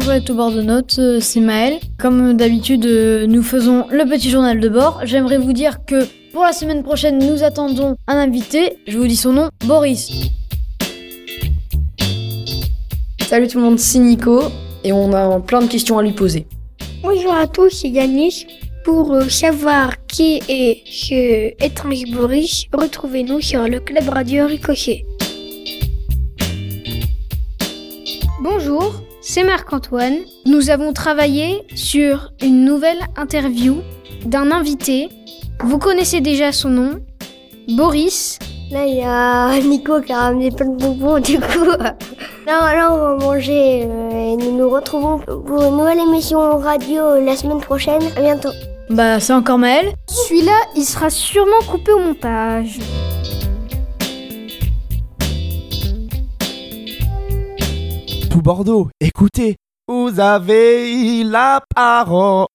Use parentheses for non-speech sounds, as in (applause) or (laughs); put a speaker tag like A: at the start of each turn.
A: est au bord de notes, euh, c'est Maël. Comme d'habitude, euh, nous faisons le petit journal de bord. J'aimerais vous dire que pour la semaine prochaine, nous attendons un invité. Je vous dis son nom, Boris.
B: Salut tout le monde, c'est Nico et on a plein de questions à lui poser.
C: Bonjour à tous, c'est Yanis. Pour euh, savoir qui est ce étrange Boris, retrouvez-nous sur le club radio Ricochet.
D: Bonjour, c'est Marc-Antoine. Nous avons travaillé sur une nouvelle interview d'un invité. Vous connaissez déjà son nom, Boris.
E: Là, il y a (laughs) Nico qui a ramené plein de bonbons, du coup. (laughs) Là, là on va manger euh, et nous nous retrouvons pour une nouvelle émission radio la semaine prochaine. À bientôt.
A: Bah, c'est encore Maël.
D: Celui-là, il sera sûrement coupé au montage.
F: Bordeaux, écoutez, vous avez la parole.